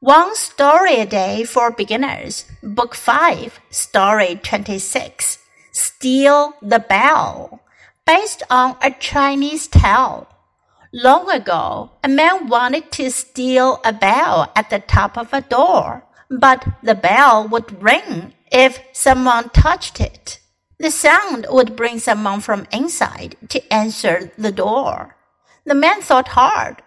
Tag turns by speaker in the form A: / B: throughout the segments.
A: One Story a Day for Beginners, Book 5, Story 26. Steal the Bell, based on a Chinese tale. Long ago, a man wanted to steal a bell at the top of a door, but the bell would ring if someone touched it. The sound would bring someone from inside to answer the door. The man thought hard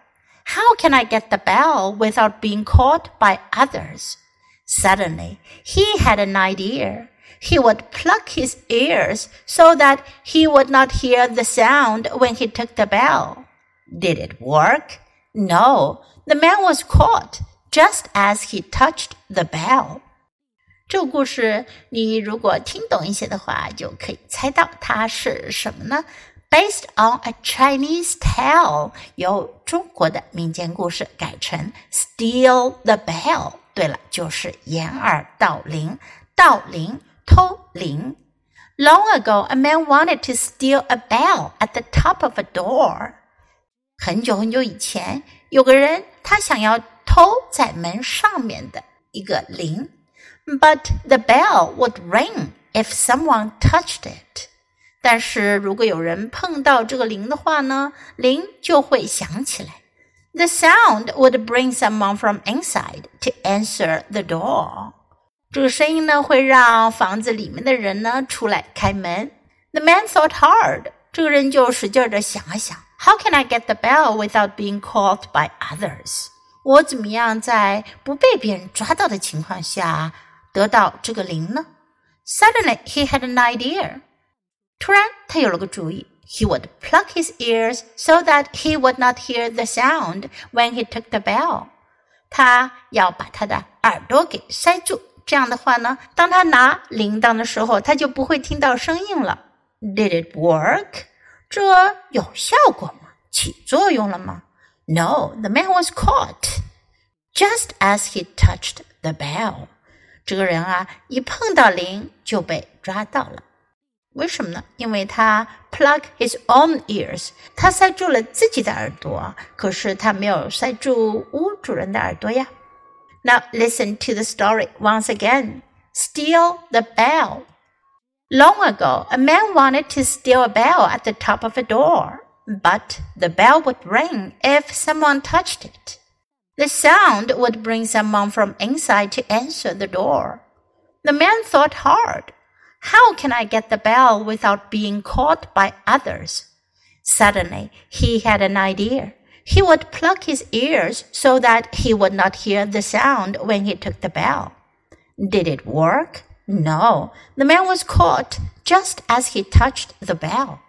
A: how can I get the bell without being caught by others? Suddenly, he had an idea. He would pluck his ears so that he would not hear the sound when he took the bell. Did it work? No, the man was caught just as he touched the bell. 这个故事，你如果听懂一些的话，就可以猜到它是什么呢 ？based on a Chinese tale，由中国的民间故事改成 steal the bell。对了，就是掩耳盗铃，盗铃，偷铃。Long ago, a man wanted to steal a bell at the top of a door. 很久很久以前，有个人他想要偷在门上面的一个铃，but the bell would ring if someone touched it. 但是如果有人碰到这个铃的话呢，铃就会响起来。The sound would bring someone from inside to answer the door。这个声音呢，会让房子里面的人呢出来开门。The man thought hard。这个人就使劲的想了想，How can I get the bell without being caught by others？我怎么样在不被别人抓到的情况下得到这个铃呢？Suddenly he had an idea。 突然，他有了个主意。He would pluck his ears so that he would not hear the sound when he took the bell. 他要把他的耳朵给塞住，这样的话呢，当他拿铃铛的时候，他就不会听到声音了。Did it work？这有效果吗？起作用了吗？No, the man was caught just as he touched the bell. 这个人啊，一碰到铃就被抓到了。 为什么呢？因为他 plug his own ears，他塞住了自己的耳朵，可是他没有塞住屋主人的耳朵呀。Now listen to the story once again. Steal the bell. Long ago, a man wanted to steal a bell at the top of a door, but the bell would ring if someone touched it. The sound would bring someone from inside to answer the door. The man thought hard. how can I get the bell without being caught by others? Suddenly, he had an idea. He would pluck his ears so that he would not hear the sound when he took the bell. Did it work? No, the man was caught just as he touched the bell.